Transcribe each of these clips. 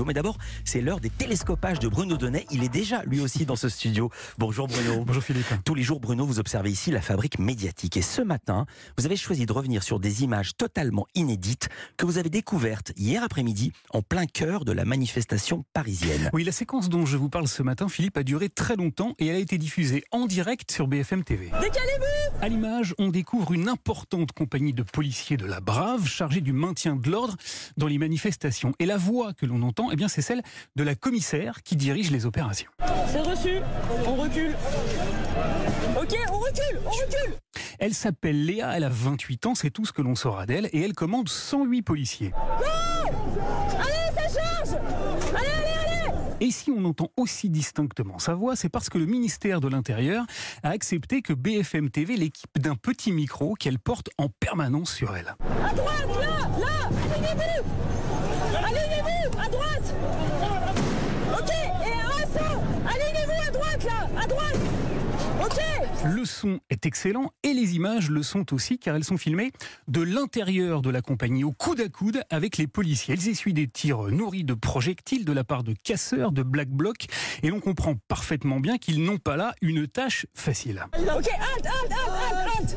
studio. Mais d'abord, c'est l'heure des télescopages de Bruno Donnet. Il est déjà lui aussi dans ce studio. Bonjour Bruno. Bonjour Philippe. Tous les jours, Bruno, vous observez ici la fabrique médiatique. Et ce matin, vous avez choisi de revenir sur des images totalement inédites que vous avez découvertes hier après-midi en plein cœur de la manifestation parisienne. Oui, la séquence dont je vous parle ce matin, Philippe, a duré très longtemps et elle a été diffusée en direct sur BFM TV. Décalez-vous À l'image, on découvre une importante compagnie de policiers de la Brave chargée du maintien de l'ordre dans les manifestations. Et la voix que l'on entend, eh bien, c'est celle de la commissaire qui dirige les opérations. C'est reçu, on recule. Ok, on recule, on recule Elle s'appelle Léa, elle a 28 ans, c'est tout ce que l'on saura d'elle, et elle commande 108 policiers. Et si on entend aussi distinctement sa voix, c'est parce que le ministère de l'Intérieur a accepté que BFM TV l'équipe d'un petit micro qu'elle porte en permanence sur elle. À droite, là, là Ok, et à droite, là Le son est excellent et les images le sont aussi car elles sont filmées de l'intérieur de la compagnie au coude à coude avec les policiers. Elles essuient des tirs nourris de projectiles de la part de casseurs, de black blocs et l'on comprend parfaitement bien qu'ils n'ont pas là une tâche facile. Ok, halte, halte, halte, halte, halte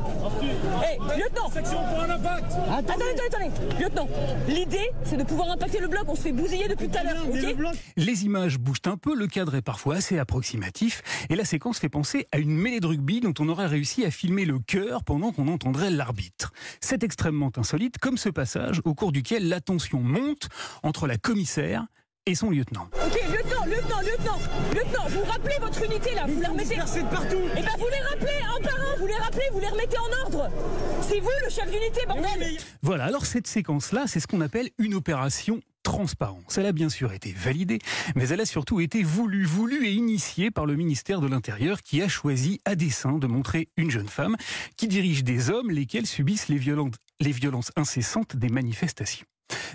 Hé, lieutenant. Section pour un impact. Attendez, attendez, attendez Lieutenant, l'idée, c'est de pouvoir impacter le bloc, on se fait bousiller depuis tout à l'heure, le Les images bougent un peu, le cadre est parfois assez approximatif et la séquence fait penser à une mêlée de rugby dont on aurait réussi à filmer le cœur pendant qu'on entendrait l'arbitre. C'est extrêmement insolite comme ce passage au cours duquel la tension monte entre la commissaire et son lieutenant. Ok, lieutenant, lieutenant, lieutenant Lieutenant, vous rappelez votre unité, là, vous la remettez de partout Eh ben vous les rappelez un par un, vous les rappelez, vous les remettez en ordre C'est vous le chef d'unité, bordel Oui, mais Voilà, alors cette séquence-là, c'est ce qu'on appelle une opération transparence. Elle a bien sûr été validée, mais elle a surtout été voulue, voulue et initiée par le ministère de l'Intérieur qui a choisi à dessein de montrer une jeune femme qui dirige des hommes lesquels subissent les les violences incessantes des manifestations.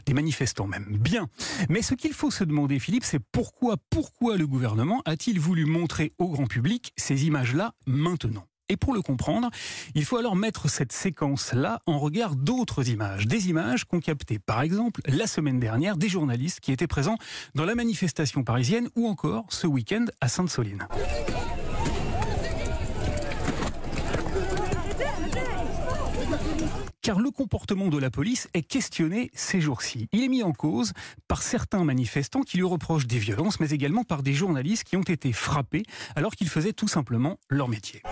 Des manifestants même. Bien. Mais ce qu'il faut se demander, Philippe, c'est pourquoi, pourquoi le gouvernement a-t-il voulu montrer au grand public ces images-là maintenant? Et pour le comprendre, il faut alors mettre cette séquence-là en regard d'autres images. Des images qu'ont captées, par exemple, la semaine dernière, des journalistes qui étaient présents dans la manifestation parisienne ou encore ce week-end à Sainte-Soline. Car le comportement de la police est questionné ces jours-ci. Il est mis en cause par certains manifestants qui lui reprochent des violences, mais également par des journalistes qui ont été frappés alors qu'ils faisaient tout simplement leur métier.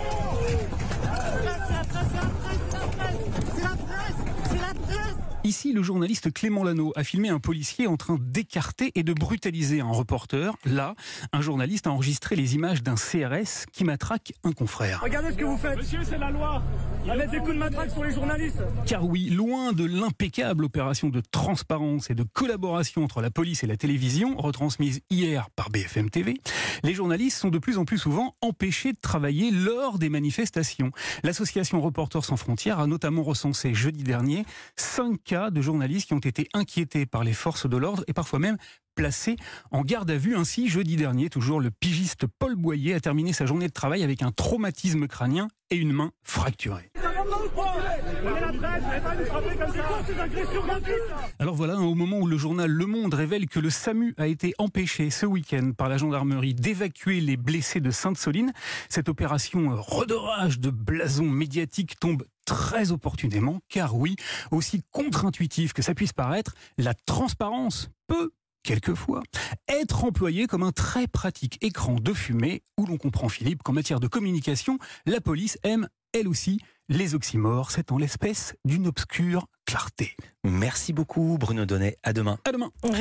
Ici, le journaliste Clément Lano a filmé un policier en train d'écarter et de brutaliser un reporter. Là, un journaliste a enregistré les images d'un CRS qui matraque un confrère. Regardez ce que vous faites Monsieur, c'est la loi mettre des coups de matraque sur les journalistes Car oui, loin de l'impeccable opération de transparence et de collaboration entre la police et la télévision, retransmise hier par BFM TV, les journalistes sont de plus en plus souvent empêchés de travailler lors des manifestations. L'association Reporters sans frontières a notamment recensé jeudi dernier cinq cas de journalistes qui ont été inquiétés par les forces de l'ordre et parfois même placés en garde à vue. Ainsi, jeudi dernier, toujours le pigiste Paul Boyer a terminé sa journée de travail avec un traumatisme crânien et une main fracturée. Alors voilà, au moment où le journal Le Monde révèle que le SAMU a été empêché ce week-end par la gendarmerie d'évacuer les blessés de Sainte-Soline, cette opération redorage de blason médiatique tombe très opportunément, car oui, aussi contre-intuitif que ça puisse paraître, la transparence peut quelquefois, être employée comme un très pratique écran de fumée où l'on comprend, Philippe, qu'en matière de communication, la police aime, elle aussi, les oxymores. C'est en l'espèce d'une obscure clarté. Merci beaucoup Bruno Donnet. À demain. À demain.